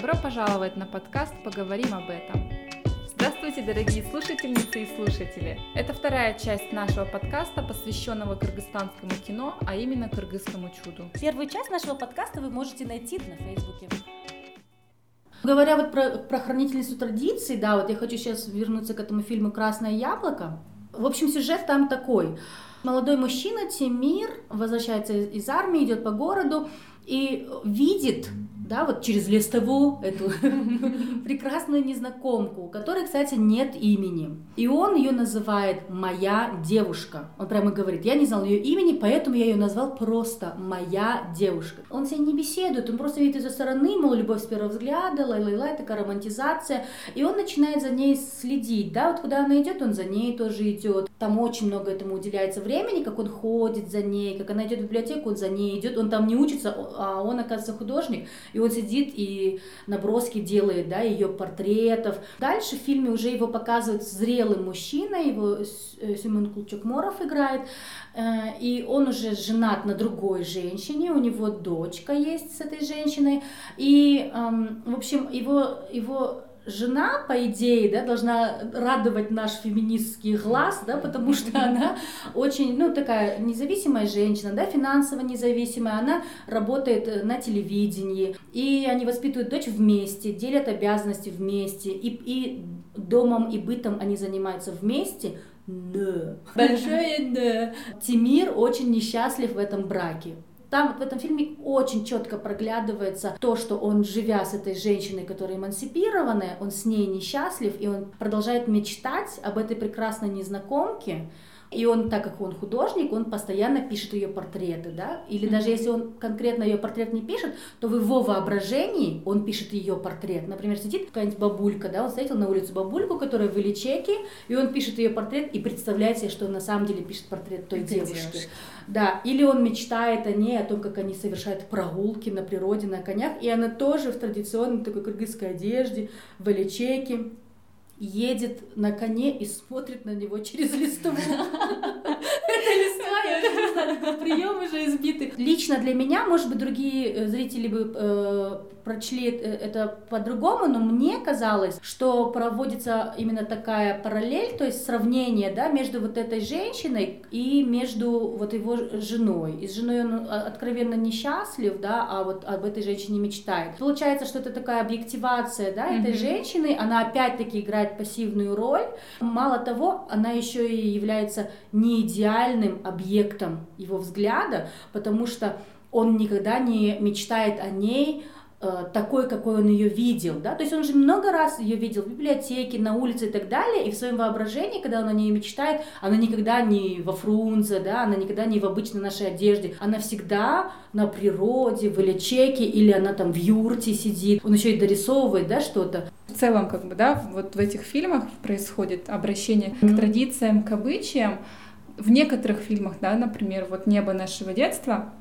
Добро пожаловать на подкаст «Поговорим об этом». Здравствуйте, дорогие слушательницы и слушатели! Это вторая часть нашего подкаста, посвященного кыргызстанскому кино, а именно кыргызскому чуду. Первую часть нашего подкаста вы можете найти на Фейсбуке. Говоря вот про, про хранительницу традиций, да, вот я хочу сейчас вернуться к этому фильму «Красное яблоко». В общем, сюжет там такой. Молодой мужчина Тимир возвращается из армии, идет по городу и видит да, вот через листовую эту прекрасную незнакомку, у которой, кстати, нет имени. И он ее называет «моя девушка». Он прямо говорит, я не знал ее имени, поэтому я ее назвал просто «моя девушка». Он с ней не беседует, он просто видит из-за стороны, мол, любовь с первого взгляда, лай-лай-лай, такая романтизация. И он начинает за ней следить, да, вот куда она идет, он за ней тоже идет. Там очень много этому уделяется времени, как он ходит за ней, как она идет в библиотеку, он за ней идет. Он там не учится, а он, оказывается, художник. И он сидит и наброски делает, да, ее портретов. Дальше в фильме уже его показывают зрелым мужчиной, его э, Семен Кулчук-Моров играет, э, и он уже женат на другой женщине, у него дочка есть с этой женщиной, и, эм, в общем, его, его жена, по идее, да, должна радовать наш феминистский глаз, да, потому что она очень, ну, такая независимая женщина, да, финансово независимая, она работает э, на телевидении, и они воспитывают дочь вместе, делят обязанности вместе, и, и домом и бытом они занимаются вместе, но, большое но, Тимир очень несчастлив в этом браке. Там в этом фильме очень четко проглядывается то, что он, живя с этой женщиной, которая эмансипированная, он с ней несчастлив, и он продолжает мечтать об этой прекрасной незнакомке, и он, так как он художник, он постоянно пишет ее портреты, да, или mm-hmm. даже если он конкретно ее портрет не пишет, то в его воображении он пишет ее портрет. Например, сидит какая-нибудь бабулька, да, он встретил на улице бабульку, которая в Ильичеке, и он пишет ее портрет и представляет себе, что он на самом деле пишет портрет той Это девушки. девушки. Да, или он мечтает о ней, о том, как они совершают прогулки на природе, на конях, и она тоже в традиционной такой кыргызской одежде, в Ильичеке едет на коне и смотрит на него через листву. Это приемы же избиты. Лично для меня, может быть, другие э, зрители бы э, прочли э, это по-другому, но мне казалось, что проводится именно такая параллель, то есть сравнение, да, между вот этой женщиной и между вот его женой. И с женой он а, откровенно несчастлив, да, а вот об этой женщине мечтает. Получается, что это такая объективация, да, этой mm-hmm. женщины, она опять-таки играет пассивную роль. Мало того, она еще и является не идеальным объектом его взгляда, потому что он никогда не мечтает о ней Э, такой, какой он ее видел, да, то есть он же много раз ее видел в библиотеке, на улице и так далее, и в своем воображении, когда он о ней мечтает, она никогда не во фрунзе, да, она никогда не в обычной нашей одежде, она всегда на природе, в Ильичеке, или она там в юрте сидит, он еще и дорисовывает, да, что-то. В целом, как бы, да, вот в этих фильмах происходит обращение mm-hmm. к традициям, к обычаям, в некоторых фильмах, да, например, вот «Небо нашего детства»,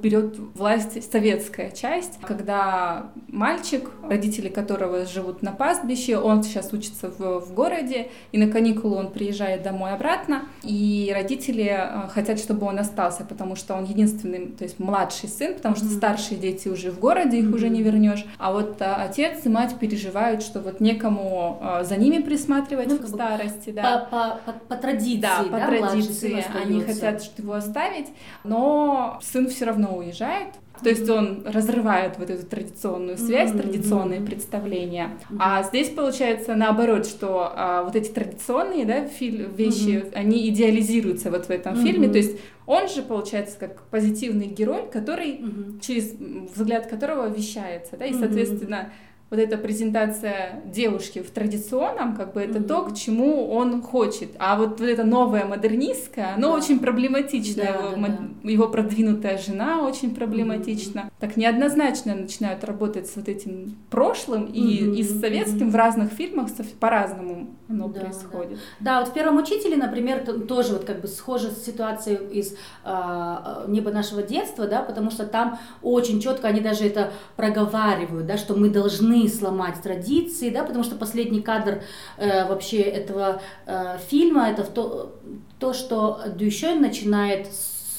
берет власть советская часть, когда мальчик, родители которого живут на пастбище, он сейчас учится в, в городе, и на каникулы он приезжает домой обратно, и родители э, хотят, чтобы он остался, потому что он единственный, то есть младший сын, потому что старшие дети уже в городе, их уже не вернешь, а вот а, отец и мать переживают, что вот некому а, за ними присматривать ну, в старости, да. По, по, по, по традиции, да, по да, традиции они хотят его оставить, но сын все равно равно уезжает. То есть он разрывает вот эту традиционную связь, mm-hmm. традиционные представления. Mm-hmm. А здесь получается наоборот, что а, вот эти традиционные да, фи- вещи, mm-hmm. они идеализируются вот в этом mm-hmm. фильме. То есть он же получается как позитивный герой, который mm-hmm. через взгляд которого вещается, да, и соответственно mm-hmm вот эта презентация девушки в традиционном, как бы это mm-hmm. то, к чему он хочет. А вот, вот это новое модернистское, оно да. очень проблематично. Да, его, да, да. его продвинутая жена очень проблематична. Mm-hmm. Так неоднозначно начинают работать с вот этим прошлым mm-hmm. и, и с советским mm-hmm. в разных фильмах по-разному оно да, происходит. Да. да, вот в первом учителе, например, тоже вот как бы схожа ситуация из э, неба нашего детства, да, потому что там очень четко они даже это проговаривают, да, что мы должны должны сломать традиции, да, потому что последний кадр э, вообще этого э, фильма это то, то, что Дюшен начинает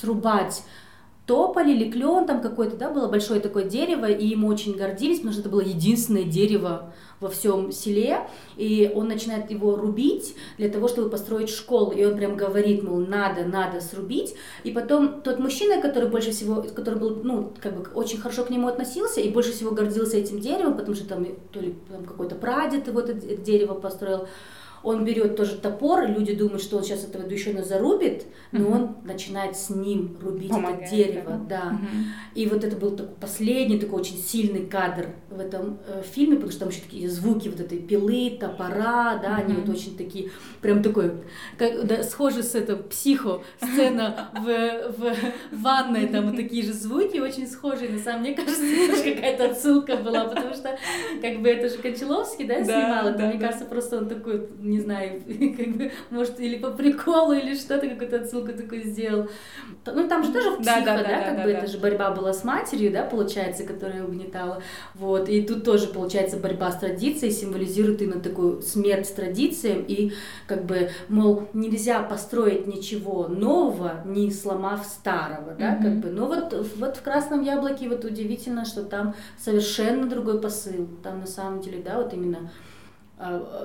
срубать тополь или клен там какой-то, да, было большое такое дерево, и им очень гордились, потому что это было единственное дерево во всем селе, и он начинает его рубить для того, чтобы построить школу, и он прям говорит, мол, надо, надо срубить, и потом тот мужчина, который больше всего, который был, ну, как бы очень хорошо к нему относился и больше всего гордился этим деревом, потому что там то ли там какой-то прадед его это дерево построил, он берет тоже топор, люди думают, что он сейчас этого душина зарубит, но он начинает с ним рубить Помогает, это дерево, да. И вот это был такой последний такой очень сильный кадр в этом э, фильме, потому что там еще такие звуки вот этой пилы, топора, да, они вот очень такие, прям такой, как, да, схожи с этим психо сцена в, в ванной, там вот такие же звуки, очень схожие. На самом деле, мне кажется, это какая-то отсылка была, потому что как бы это же Кончаловский, да, снимал, это, мне кажется, просто он такой не знаю, как бы, может, или по приколу, или что-то, какую-то отсылку такую сделал. Ну, там же тоже психо, да, да, да, да как да, бы да. это же борьба была с матерью, да, получается, которая угнетала. Вот, и тут тоже, получается, борьба с традицией символизирует именно такую смерть с традицией, и как бы, мол, нельзя построить ничего нового, не сломав старого, да, mm-hmm. как бы. Но вот, вот в «Красном яблоке» вот удивительно, что там совершенно другой посыл. Там на самом деле, да, вот именно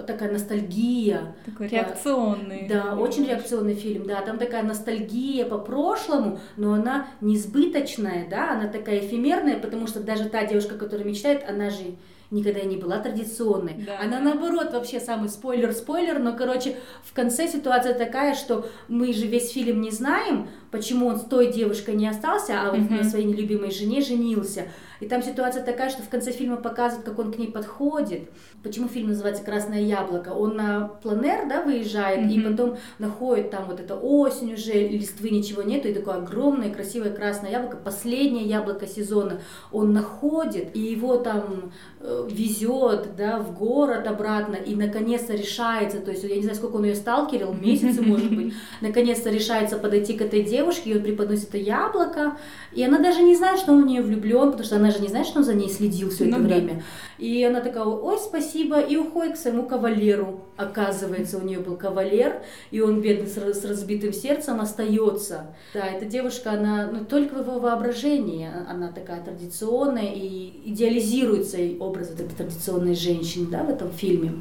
такая ностальгия. Такой реакционный. Да, очень реакционный фильм, да, там такая ностальгия по прошлому, но она несбыточная, да, она такая эфемерная, потому что даже та девушка, которая мечтает, она же никогда не была традиционной. Да. Она наоборот вообще самый спойлер-спойлер, но, короче, в конце ситуация такая, что мы же весь фильм не знаем, почему он с той девушкой не остался, а вот на своей нелюбимой жене женился. И там ситуация такая, что в конце фильма показывают, как он к ней подходит. Почему фильм называется «Красное яблоко»? Он на планер, да, выезжает, mm-hmm. и потом находит там вот это осень уже, листвы ничего нету, и такое огромное красивое красное яблоко, последнее яблоко сезона. Он находит, и его там э, везет, да, в город обратно, и наконец-то решается, то есть я не знаю, сколько он ее сталкерил, месяцы, может быть, наконец-то решается подойти к этой девушке, и он преподносит это яблоко, и она даже не знает, что он в нее влюблен, потому что она же не знает, что он за ней следил все это ну, время. Да. И она такая, ой, спасибо, и уходит к своему кавалеру. Оказывается, у нее был кавалер, и он, бедный, с разбитым сердцем остается. Да, эта девушка, она ну, только в его воображении, она такая традиционная, и идеализируется образ этой традиционной женщины, да, в этом фильме.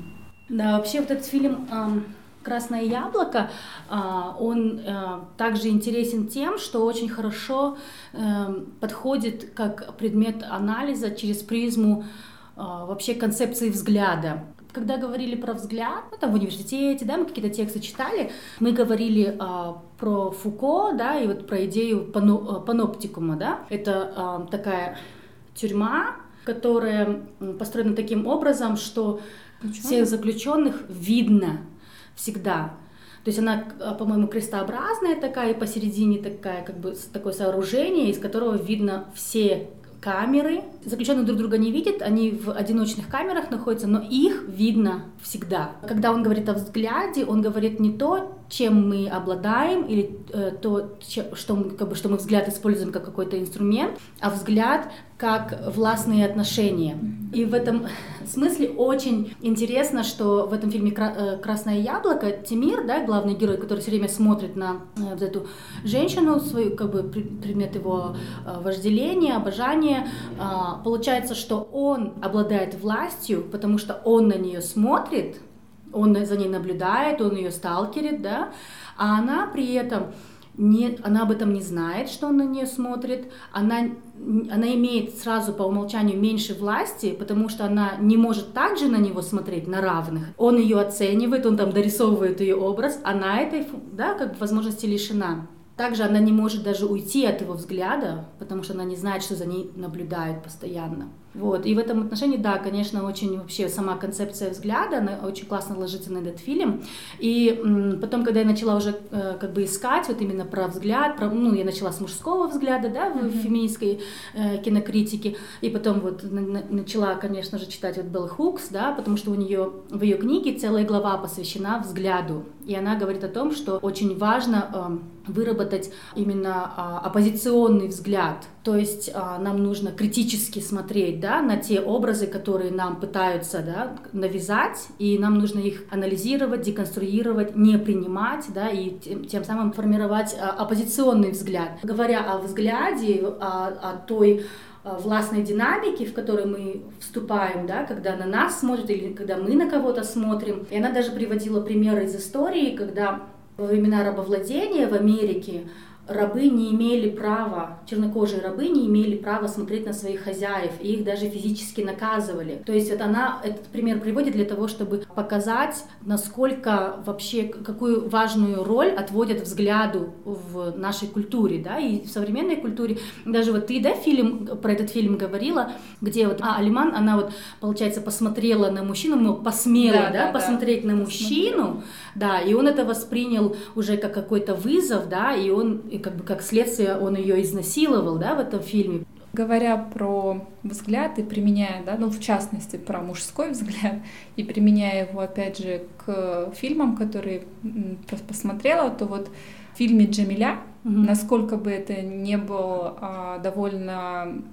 Да, вообще вот этот фильм Красное яблоко, а, он э, также интересен тем, что очень хорошо эм, подходит как предмет анализа через призму а, вообще концепции взгляда. Когда говорили про взгляд, ну, там в университете, да, мы какие-то тексты читали, мы говорили а, про Фуко, да, и вот про идею пано, э, паноптикума, да. Это а, такая тюрьма, которая построена таким образом, что всех заключенных видно всегда. То есть она, а, по-моему, крестообразная такая, и посередине такая, как бы такое сооружение, из которого видно все камеры. Заключенные друг друга не видят, они в одиночных камерах находятся, но их видно всегда. Когда он говорит о взгляде, он говорит не то, чем мы обладаем, или э, то, что, мы, как бы, что мы взгляд используем как какой-то инструмент, а взгляд как властные отношения. И в этом смысле очень интересно, что в этом фильме э, «Красное яблоко» Тимир, да, главный герой, который все время смотрит на э, вот эту женщину, свою, как бы предмет его э, вожделения, обожания, а, получается, что он обладает властью, потому что он на нее смотрит, он за ней наблюдает, он ее сталкерит, да, а она при этом не, она об этом не знает, что он на нее смотрит, она, она имеет сразу по умолчанию меньше власти, потому что она не может также на него смотреть на равных. Он ее оценивает, он там дорисовывает ее образ, она этой да, как бы возможности лишена. Также она не может даже уйти от его взгляда, потому что она не знает, что за ней наблюдают постоянно. Вот. И в этом отношении, да, конечно, очень вообще сама концепция взгляда, она очень классно ложится на этот фильм. И м, потом, когда я начала уже э, как бы искать вот именно про взгляд, про, ну, я начала с мужского взгляда, да, в mm-hmm. феминистской э, кинокритике, и потом вот на, на, начала, конечно же, читать вот Белл Хукс, да, потому что у нее в ее книге целая глава посвящена взгляду. И она говорит о том, что очень важно э, выработать именно э, оппозиционный взгляд, то есть э, нам нужно критически смотреть да, на те образы, которые нам пытаются да, навязать, и нам нужно их анализировать, деконструировать, не принимать, да, и тем, тем самым формировать а, оппозиционный взгляд. Говоря о взгляде, о, о той а, властной динамики, в которой мы вступаем, да, когда на нас смотрят или когда мы на кого-то смотрим. И она даже приводила примеры из истории, когда во времена рабовладения в Америке рабы не имели права, чернокожие рабы не имели права смотреть на своих хозяев, и их даже физически наказывали. То есть это она этот пример приводит для того, чтобы показать, насколько вообще, какую важную роль отводят взгляду в нашей культуре, да, и в современной культуре. Даже вот ты, да, фильм, про этот фильм говорила, где вот а, Алиман, она вот, получается, посмотрела на мужчину, ну, посмела, да, да, да посмотреть да. на мужчину, да, и он это воспринял уже как какой-то вызов, да, и он и как бы как следствие он ее изнасиловал, да, в этом фильме. Говоря про взгляд и применяя, да, ну в частности про мужской взгляд и применяя его опять же к фильмам, которые посмотрела, то вот в фильме Джамиля Угу. Насколько бы это не было а, довольно...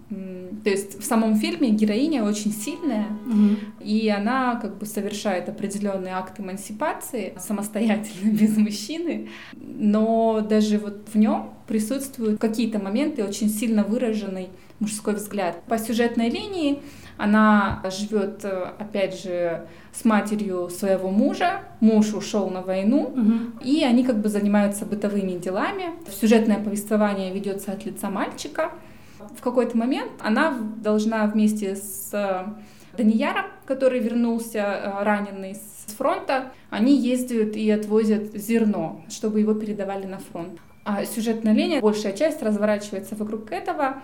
То есть в самом фильме героиня очень сильная, угу. и она как бы совершает определенный акт эмансипации самостоятельно, без мужчины, но даже вот в нем присутствуют какие-то моменты очень сильно выраженный мужской взгляд. По сюжетной линии она живет, э, опять же, с матерью своего мужа. Муж ушел на войну, угу. и они как бы занимаются бытовыми делами. Сюжетное повествование ведется от лица мальчика. В какой-то момент она должна вместе с э, Данияром, который вернулся э, раненый с фронта, они ездят и отвозят зерно, чтобы его передавали на фронт. А сюжетная линия, большая часть разворачивается вокруг этого.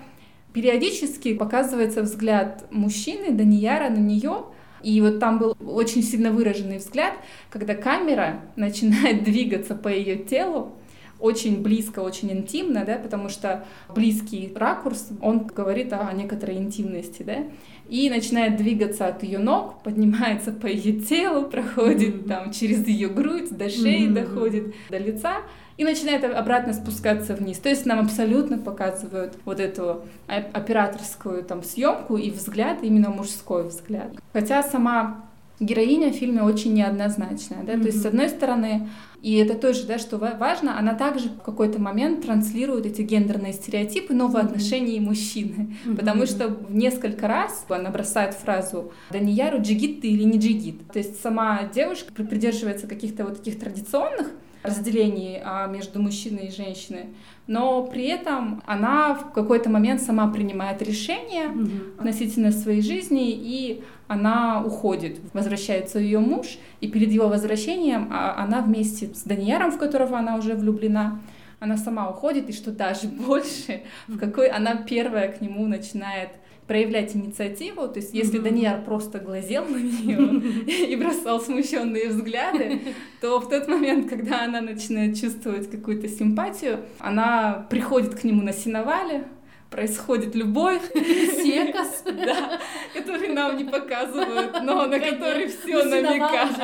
Периодически показывается взгляд мужчины, Данияра, на нее, и вот там был очень сильно выраженный взгляд, когда камера начинает двигаться по ее телу, очень близко, очень интимно, да, потому что близкий ракурс, он говорит о некоторой интимности, да, и начинает двигаться от ее ног, поднимается по ее телу, проходит там через ее грудь, до шеи mm-hmm. доходит, до лица, и начинает обратно спускаться вниз. То есть нам абсолютно показывают вот эту операторскую там съемку и взгляд, именно мужской взгляд. Хотя сама героиня в фильме очень неоднозначная, да, mm-hmm. то есть с одной стороны, и это тоже, да, что важно, она также в какой-то момент транслирует эти гендерные стереотипы, но в отношении мужчины, mm-hmm. потому что в несколько раз она бросает фразу «Данияру, джигит ты или не джигит?», то есть сама девушка придерживается каких-то вот таких традиционных разделении а, между мужчиной и женщиной, но при этом она в какой-то момент сама принимает решение угу. относительно своей жизни, и она уходит. Возвращается ее муж, и перед его возвращением а, она вместе с Данияром, в которого она уже влюблена, она сама уходит, и что даже больше, в какой она первая к нему начинает проявлять инициативу. То есть, если mm-hmm. Данияр просто глазел на нее и бросал смущенные взгляды, то в тот момент, когда она начинает чувствовать какую-то симпатию, она приходит к нему на сеновале, происходит любовь, секас, да, который нам не показывают, но на который все намекает.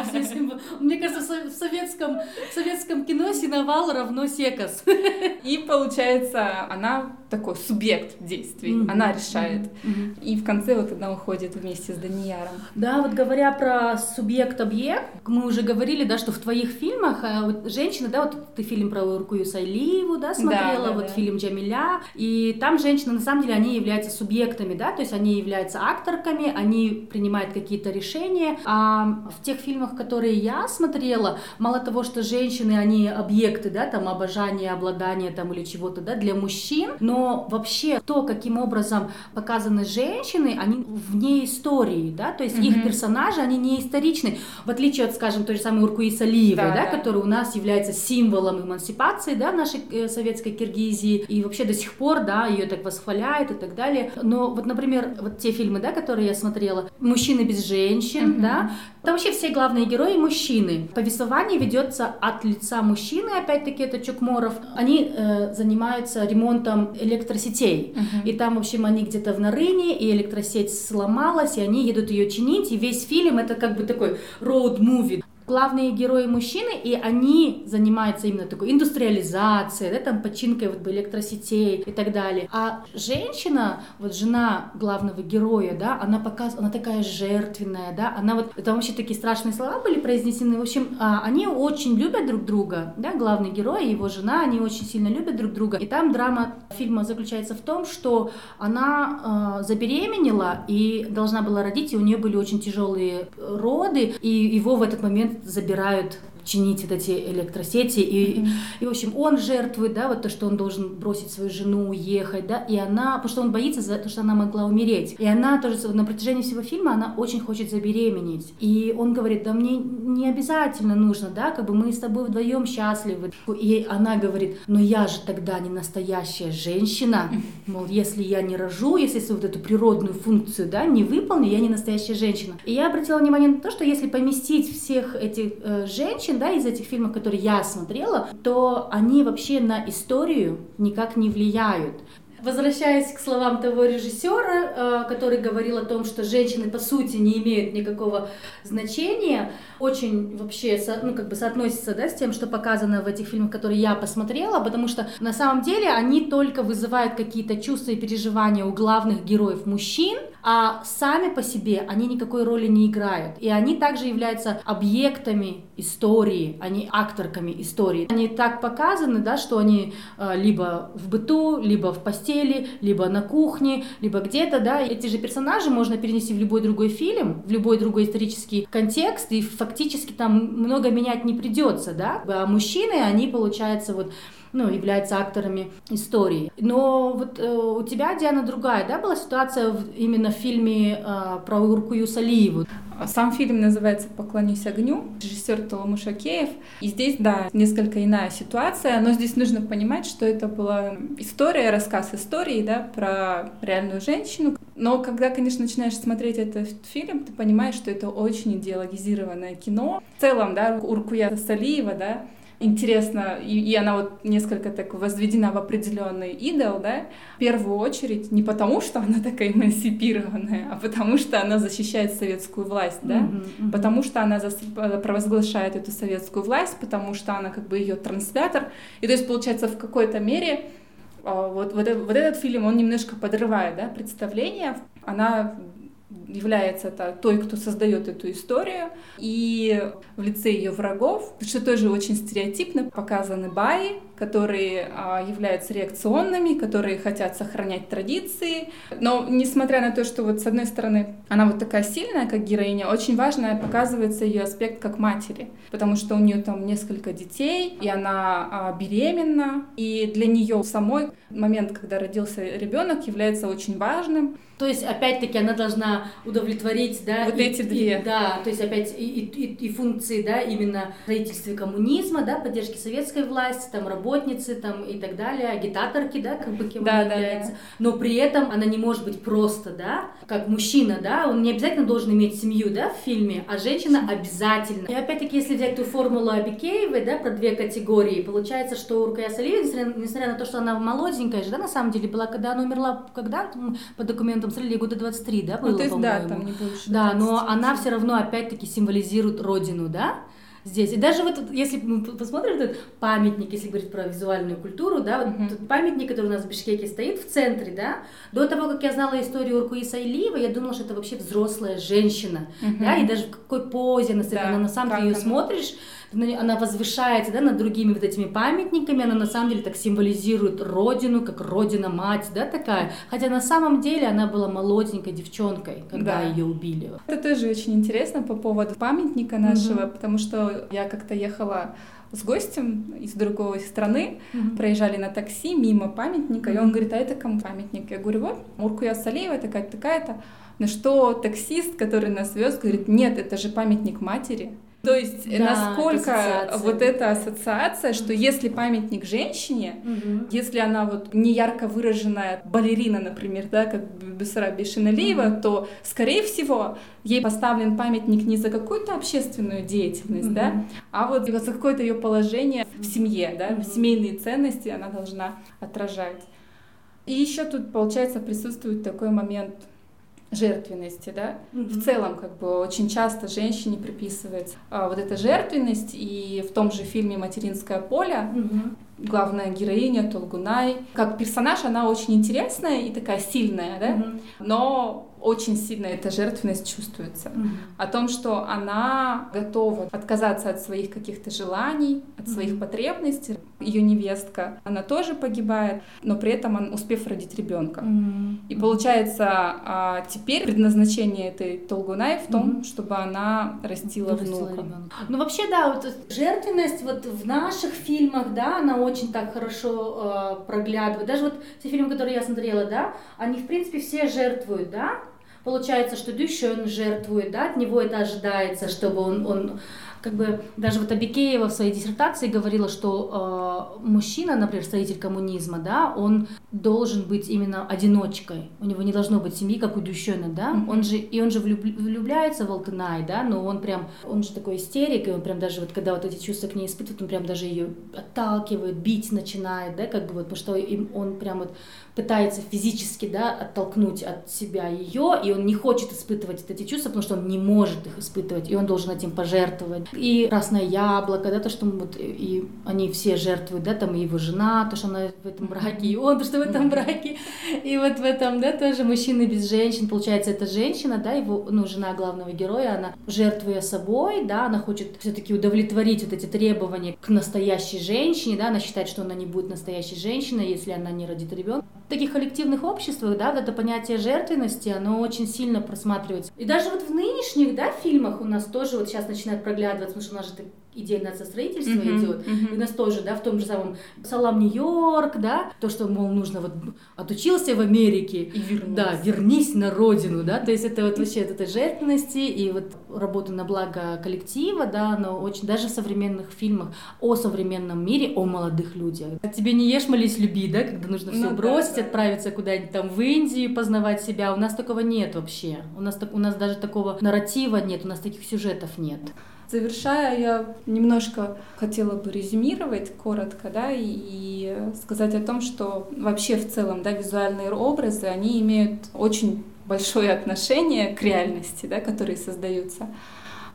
Мне кажется, в советском, в советском кино синовал равно секас. И получается, она такой субъект действий, mm-hmm. она решает. Mm-hmm. И в конце вот она уходит вместе с Данияром. Да, вот говоря про субъект-объект, мы уже говорили, да, что в твоих фильмах э, женщина, да, вот ты фильм про Уркую Сайливу, да, смотрела, да, да, вот да. фильм Джамиля, и там женщины, на самом деле, они являются субъектами, да, то есть они являются акторками, они принимают какие-то решения, а в тех фильмах, которые я смотрела, мало того, что женщины, они объекты, да, там, обожание, обладание, там, или чего-то, да, для мужчин, но вообще то, каким образом показаны женщины, они вне истории, да, то есть mm-hmm. их персонажи, они не историчны, в отличие от, скажем, той же самой Уркуиса Алиевой, да, да, да, которая у нас является символом эмансипации, да, нашей э, советской Киргизии, и вообще до сих пор, да, ее так восхваляют и так далее. Но вот, например, вот те фильмы, да, которые я смотрела, «Мужчины без женщин», mm-hmm. да, там вообще все главные герои мужчины. Повествование ведется от лица мужчины, опять-таки это Чукморов. Они э, занимаются ремонтом электросетей. Uh-huh. И там, в общем, они где-то в Нарыне, и электросеть сломалась, и они едут ее чинить, и весь фильм это как бы такой роуд-муви главные герои мужчины, и они занимаются именно такой индустриализацией, да, там починкой вот электросетей и так далее. А женщина, вот жена главного героя, да, она показывает, она такая жертвенная, да, она вот, это вообще такие страшные слова были произнесены, в общем, а, они очень любят друг друга, да, главный герой и его жена, они очень сильно любят друг друга, и там драма фильма заключается в том, что она э, забеременела и должна была родить, и у нее были очень тяжелые роды, и его в этот момент забирают чинить вот эти электросети. И, mm-hmm. и, в общем, он жертвует, да, вот то, что он должен бросить свою жену, уехать, да, и она, потому что он боится, за то, что она могла умереть. И она тоже на протяжении всего фильма, она очень хочет забеременеть. И он говорит, да мне не обязательно нужно, да, как бы мы с тобой вдвоем счастливы. И она говорит, но я же тогда не настоящая женщина, мол, если я не рожу, если вот эту природную функцию, да, не выполню, я не настоящая женщина. И я обратила внимание на то, что если поместить всех этих э, женщин женщин, да, из этих фильмов, которые я смотрела, то они вообще на историю никак не влияют. Возвращаясь к словам того режиссера, э, который говорил о том, что женщины по сути не имеют никакого значения, очень вообще ну, как бы соотносится да, с тем, что показано в этих фильмах, которые я посмотрела, потому что на самом деле они только вызывают какие-то чувства и переживания у главных героев мужчин, а сами по себе они никакой роли не играют. И они также являются объектами истории, а не акторками истории. Они так показаны, да, что они э, либо в быту, либо в постели, либо на кухне, либо где-то, да. Эти же персонажи можно перенести в любой другой фильм, в любой другой исторический контекст, и фактически там много менять не придется, да. А мужчины, они, получается, вот ну, являются акторами истории. Но вот э, у тебя, Диана, другая, да, была ситуация в, именно в фильме э, про Уркую Салиеву? Сам фильм называется «Поклонись огню», режиссер Толому Шакеев. И здесь, да, несколько иная ситуация, но здесь нужно понимать, что это была история, рассказ истории, да, про реальную женщину. Но когда, конечно, начинаешь смотреть этот фильм, ты понимаешь, что это очень идеологизированное кино. В целом, да, Уркуя Салиева, да, интересно, и, и она вот несколько так возведена в определенный идол, да, в первую очередь не потому, что она такая эмансипированная, а потому что она защищает советскую власть, да, mm-hmm, mm-hmm. потому что она зас- провозглашает эту советскую власть, потому что она как бы ее транслятор, и то есть получается в какой-то мере а, вот, вот, вот этот фильм, он немножко подрывает да, представление. Она является это той, кто создает эту историю, и в лице ее врагов, что тоже очень стереотипно показаны баи, которые а, являются реакционными, которые хотят сохранять традиции. Но несмотря на то, что вот с одной стороны она вот такая сильная, как героиня, очень важно показывается ее аспект как матери, потому что у нее там несколько детей, и она а, беременна, и для нее самой момент, когда родился ребенок, является очень важным. То есть, опять-таки, она должна удовлетворить, да, вот и, эти две. И, да, то есть, опять и, и, и функции, да, именно строительства коммунизма, да, поддержки советской власти, там, работницы, там, и так далее, агитаторки, да, как бы кем да, она да, является. Да. Но при этом она не может быть просто, да, как мужчина, да, он не обязательно должен иметь семью, да, в фильме, а женщина обязательно. И опять-таки, если взять ту формулу Абикеевой, да, про две категории, получается, что Уркая Салиева, несмотря, несмотря на то, что она молоденькая же, да, на самом деле была, когда она умерла, когда по документам стреляли года 23, да, было, ну, то есть, да, там не больше. Да, но она все равно опять-таки символизирует родину, да, здесь. И даже вот если мы посмотрим этот памятник, если говорить про визуальную культуру, да, вот uh-huh. памятник, который у нас в Бишкеке стоит в центре, да, до того, как я знала историю Уркуиса Илиева, я думала, что это вообще взрослая женщина, uh-huh. да, и даже в какой позе она, да, она на самом деле ее смотришь, она возвышается да, над другими вот этими памятниками, она на самом деле так символизирует родину, как родина-мать, да, такая. Хотя на самом деле она была молоденькой девчонкой, когда да. ее убили. Это тоже очень интересно по поводу памятника нашего, угу. потому что я как-то ехала с гостем из другой страны, mm-hmm. проезжали на такси мимо памятника, mm-hmm. и он говорит, а это кому памятник? Я говорю, вот, Муркуя Салеева, такая-то, такая-то. На что таксист, который нас вез, говорит, нет, это же памятник матери. То есть да, насколько вот эта ассоциация, что если памятник женщине, угу. если она вот не ярко выраженная балерина, например, да, как Бессараби Шиналиева, угу. то, скорее всего, ей поставлен памятник не за какую-то общественную деятельность, угу. да, а вот за какое-то ее положение в семье, да, угу. семейные ценности она должна отражать. И еще тут, получается, присутствует такой момент жертвенности, да. Mm-hmm. В целом, как бы очень часто женщине приписывается а, вот эта жертвенность, и в том же фильме «Материнское поле» mm-hmm. главная героиня Толгунай, как персонаж, она очень интересная и такая сильная, да, mm-hmm. но очень сильно эта жертвенность чувствуется. Mm-hmm. О том, что она готова отказаться от своих каких-то желаний, от mm-hmm. своих потребностей. Ее невестка, она тоже погибает, но при этом он успев родить ребенка. Mm-hmm. И получается, а, теперь предназначение этой Толгунай в том, mm-hmm. чтобы она растила внука. Ну вообще, да, вот жертвенность вот в наших фильмах, да, она очень так хорошо э, проглядывает. Даже вот те фильмы, которые я смотрела, да, они в принципе все жертвуют, да, Получается, что Дющен жертвует, да, от него это ожидается, чтобы он, он как бы даже вот Абикеева в своей диссертации говорила, что э, мужчина, например, строитель коммунизма, да, он должен быть именно одиночкой. У него не должно быть семьи, как у Дющена, да. Mm-hmm. Он же и он же влюб, влюбляется в Алтынай, да, но он прям, он же такой истерик, и он прям даже вот когда вот эти чувства к ней испытывает, он прям даже ее отталкивает, бить начинает, да, как бы вот, потому что им, он прям вот пытается физически, да, оттолкнуть от себя ее, и он не хочет испытывать эти чувства, потому что он не может их испытывать, и он должен этим пожертвовать. И красное яблоко, да, то, что вот и они все жертвуют, да, там и его жена, то, что она в этом браке, и он, то, что в этом браке, и вот в этом, да, тоже мужчины без женщин, получается, эта женщина, да, его, ну, жена главного героя, она жертвуя собой, да, она хочет все-таки удовлетворить вот эти требования к настоящей женщине, да, она считает, что она не будет настоящей женщиной, если она не родит ребенка таких коллективных обществах, да, вот это понятие жертвенности, оно очень сильно просматривается. И даже вот в нынешних, да, фильмах у нас тоже вот сейчас начинает проглядываться, потому что у нас же идея нацистроительства mm-hmm, идет. Mm-hmm. У нас тоже, да, в том же самом Салам Нью-Йорк, да, то, что, мол, нужно вот отучился в Америке, и вернусь. да, вернись на родину, да, то есть это вот вообще это жертвенности и вот работа на благо коллектива, да, но очень даже в современных фильмах о современном мире, о молодых людях. Тебе не ешь, молись, люби, да, когда нужно все ну, бросить, да, да. отправиться куда-нибудь там в Индию, познавать себя. У нас такого нет вообще. У нас, у нас даже такого нарратива нет, у нас таких сюжетов нет. Завершая, я немножко хотела бы резюмировать коротко, да, и, сказать о том, что вообще в целом, да, визуальные образы, они имеют очень большое отношение к реальности, да, которые создаются,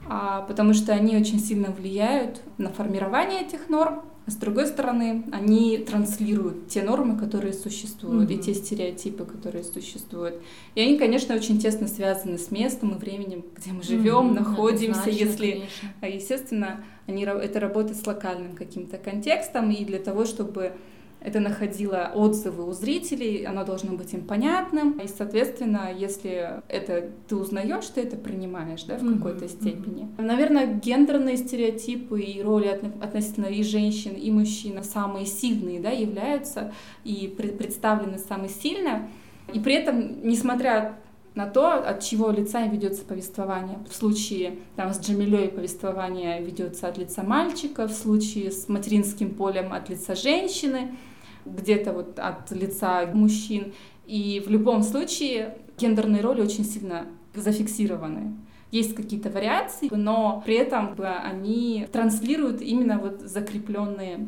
а, потому что они очень сильно влияют на формирование этих норм, а с другой стороны, они транслируют те нормы, которые существуют, mm-hmm. и те стереотипы, которые существуют. И они, конечно, очень тесно связаны с местом и временем, где мы живем, mm-hmm. находимся, если, конечно. А, естественно, они, это работает с локальным каким-то контекстом, и для того, чтобы это находило отзывы у зрителей, оно должно быть им понятным. И, соответственно, если это ты узнаешь, ты это принимаешь да, в mm-hmm. какой-то степени. Наверное, гендерные стереотипы и роли относительно и женщин, и мужчин самые сильные да, являются и представлены самые сильно. И при этом, несмотря на то, от чего лица ведется повествование. В случае там, с Джамилей повествование ведется от лица мальчика, в случае с материнским полем от лица женщины, где-то вот от лица мужчин. И в любом случае гендерные роли очень сильно зафиксированы. Есть какие-то вариации, но при этом они транслируют именно вот закрепленные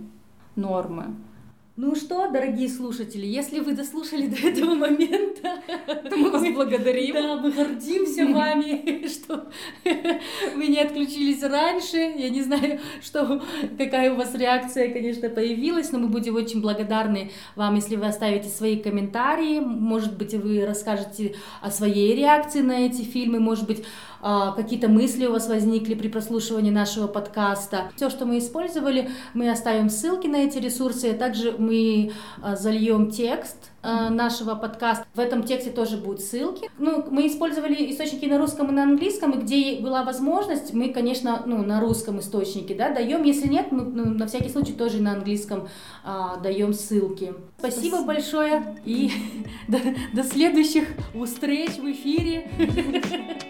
нормы. Ну что, дорогие слушатели, если вы дослушали до этого момента, то мы вас благодарим. Да, мы гордимся вами, что вы не отключились раньше. Я не знаю, что, какая у вас реакция, конечно, появилась, но мы будем очень благодарны вам, если вы оставите свои комментарии. Может быть, вы расскажете о своей реакции на эти фильмы, может быть, а, какие-то мысли у вас возникли при прослушивании нашего подкаста. Все, что мы использовали, мы оставим ссылки на эти ресурсы, а также мы а, зальем текст Э, нашего подкаста. В этом тексте тоже будут ссылки. Ну, мы использовали источники на русском и на английском, и где была возможность, мы, конечно, ну, на русском источнике, да, даем. Если нет, мы ну, на всякий случай тоже на английском а, даем ссылки. Спасибо, Спасибо. большое и до, до следующих встреч в эфире.